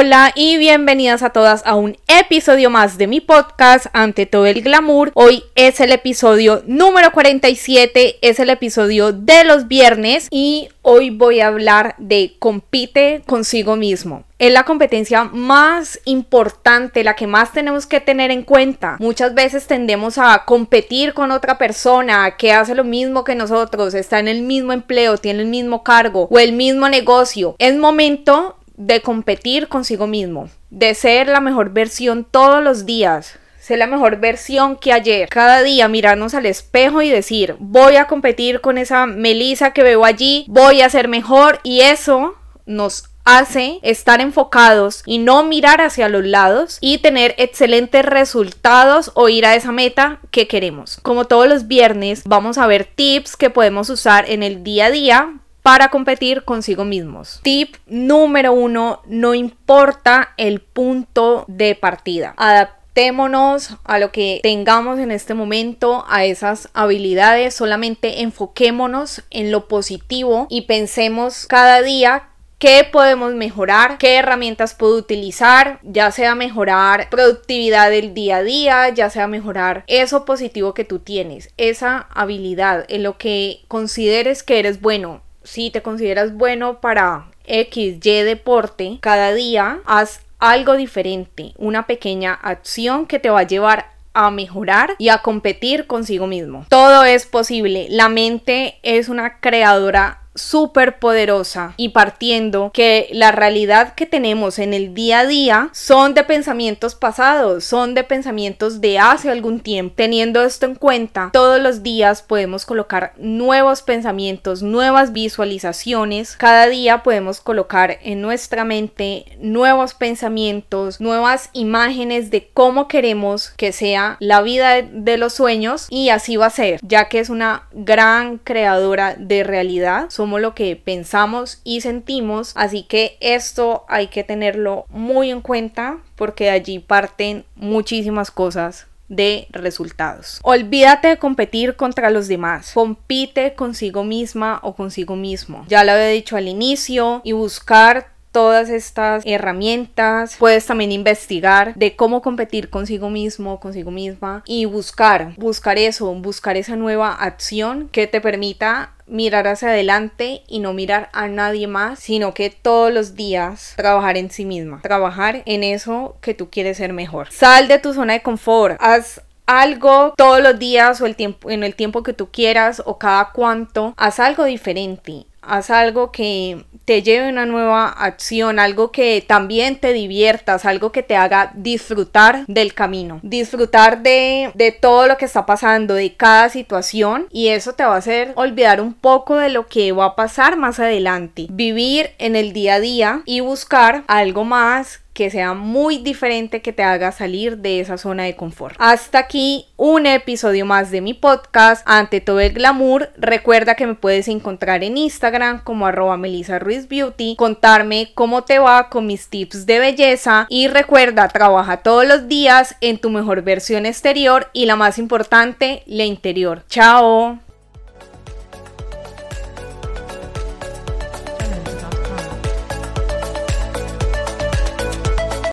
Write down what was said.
Hola y bienvenidas a todas a un episodio más de mi podcast Ante todo el glamour. Hoy es el episodio número 47, es el episodio de los viernes y hoy voy a hablar de compite consigo mismo. Es la competencia más importante, la que más tenemos que tener en cuenta. Muchas veces tendemos a competir con otra persona que hace lo mismo que nosotros, está en el mismo empleo, tiene el mismo cargo o el mismo negocio. Es momento de competir consigo mismo, de ser la mejor versión todos los días, ser la mejor versión que ayer. Cada día mirarnos al espejo y decir, voy a competir con esa Melissa que veo allí, voy a ser mejor y eso nos hace estar enfocados y no mirar hacia los lados y tener excelentes resultados o ir a esa meta que queremos. Como todos los viernes vamos a ver tips que podemos usar en el día a día para competir consigo mismos. Tip número uno, no importa el punto de partida. Adaptémonos a lo que tengamos en este momento, a esas habilidades, solamente enfoquémonos en lo positivo y pensemos cada día qué podemos mejorar, qué herramientas puedo utilizar, ya sea mejorar productividad del día a día, ya sea mejorar eso positivo que tú tienes, esa habilidad en lo que consideres que eres bueno si te consideras bueno para X, Y deporte, cada día haz algo diferente, una pequeña acción que te va a llevar a mejorar y a competir consigo mismo. Todo es posible. La mente es una creadora súper poderosa y partiendo que la realidad que tenemos en el día a día son de pensamientos pasados, son de pensamientos de hace algún tiempo. Teniendo esto en cuenta, todos los días podemos colocar nuevos pensamientos, nuevas visualizaciones. Cada día podemos colocar en nuestra mente nuevos pensamientos, nuevas imágenes de cómo queremos que sea la vida de los sueños y así va a ser, ya que es una gran creadora de realidad lo que pensamos y sentimos, así que esto hay que tenerlo muy en cuenta porque de allí parten muchísimas cosas de resultados. Olvídate de competir contra los demás. Compite consigo misma o consigo mismo. Ya lo había dicho al inicio y buscar todas estas herramientas. Puedes también investigar de cómo competir consigo mismo, consigo misma y buscar, buscar eso, buscar esa nueva acción que te permita mirar hacia adelante y no mirar a nadie más, sino que todos los días trabajar en sí misma, trabajar en eso que tú quieres ser mejor. Sal de tu zona de confort, haz algo todos los días o el tiempo en el tiempo que tú quieras o cada cuanto, haz algo diferente haz algo que te lleve a una nueva acción, algo que también te diviertas, algo que te haga disfrutar del camino, disfrutar de, de todo lo que está pasando, de cada situación y eso te va a hacer olvidar un poco de lo que va a pasar más adelante, vivir en el día a día y buscar algo más que sea muy diferente que te haga salir de esa zona de confort. Hasta aquí un episodio más de mi podcast ante todo el glamour. Recuerda que me puedes encontrar en Instagram como arroba Melissa Ruiz Beauty, contarme cómo te va con mis tips de belleza y recuerda, trabaja todos los días en tu mejor versión exterior y la más importante, la interior. Chao.